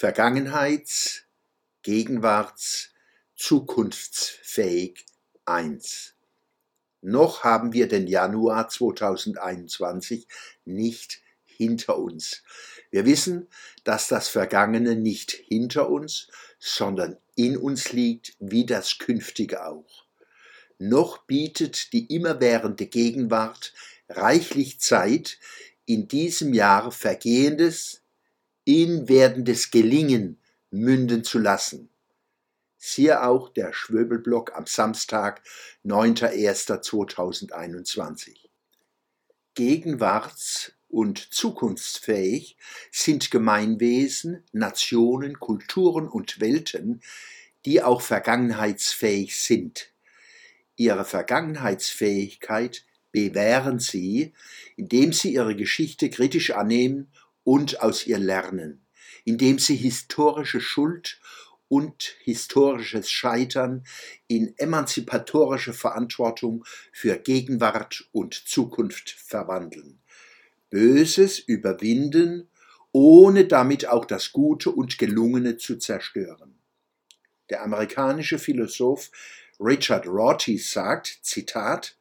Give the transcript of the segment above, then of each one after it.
Vergangenheits-, Gegenwarts-, Zukunftsfähig 1. Noch haben wir den Januar 2021 nicht hinter uns. Wir wissen, dass das Vergangene nicht hinter uns, sondern in uns liegt, wie das Künftige auch. Noch bietet die immerwährende Gegenwart reichlich Zeit, in diesem Jahr Vergehendes in werdendes Gelingen münden zu lassen. Siehe auch der Schwöbelblock am Samstag, 9.01.2021. Gegenwarts- und zukunftsfähig sind Gemeinwesen, Nationen, Kulturen und Welten, die auch vergangenheitsfähig sind. Ihre Vergangenheitsfähigkeit bewähren sie, indem sie ihre Geschichte kritisch annehmen und aus ihr lernen, indem sie historische Schuld und historisches Scheitern in emanzipatorische Verantwortung für Gegenwart und Zukunft verwandeln. Böses überwinden, ohne damit auch das Gute und Gelungene zu zerstören. Der amerikanische Philosoph Richard Rorty sagt, Zitat,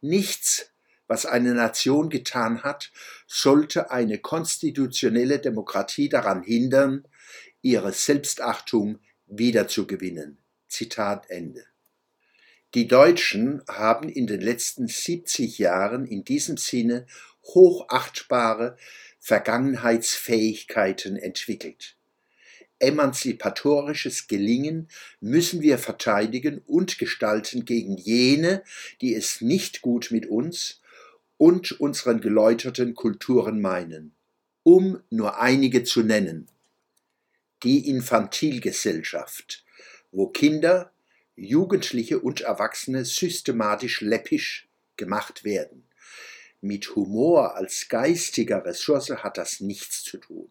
Nichts, was eine Nation getan hat, sollte eine konstitutionelle Demokratie daran hindern, ihre Selbstachtung wiederzugewinnen. Zitat Ende. Die Deutschen haben in den letzten 70 Jahren in diesem Sinne hochachtbare Vergangenheitsfähigkeiten entwickelt. Emanzipatorisches Gelingen müssen wir verteidigen und gestalten gegen jene, die es nicht gut mit uns und unseren geläuterten Kulturen meinen, um nur einige zu nennen die Infantilgesellschaft, wo Kinder, Jugendliche und Erwachsene systematisch läppisch gemacht werden. Mit Humor als geistiger Ressource hat das nichts zu tun.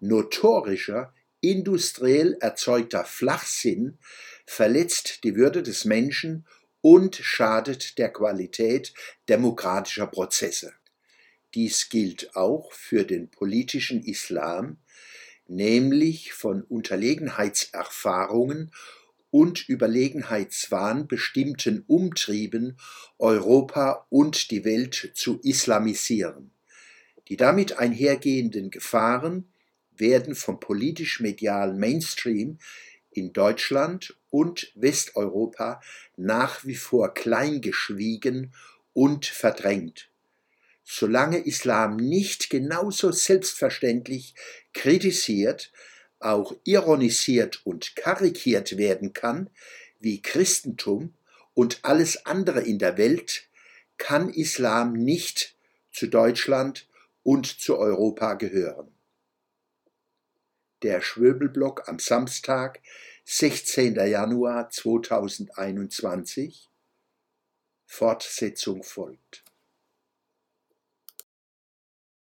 Notorischer, industriell erzeugter Flachsinn verletzt die Würde des Menschen und schadet der Qualität demokratischer Prozesse. Dies gilt auch für den politischen Islam, nämlich von Unterlegenheitserfahrungen und Überlegenheitswahn bestimmten Umtrieben Europa und die Welt zu islamisieren. Die damit einhergehenden Gefahren werden vom politisch-medialen Mainstream in Deutschland und Westeuropa nach wie vor kleingeschwiegen und verdrängt solange Islam nicht genauso selbstverständlich kritisiert, auch ironisiert und karikiert werden kann wie Christentum und alles andere in der Welt, kann Islam nicht zu Deutschland und zu Europa gehören. Der Schwöbelblock am Samstag, 16. Januar 2021. Fortsetzung folgt.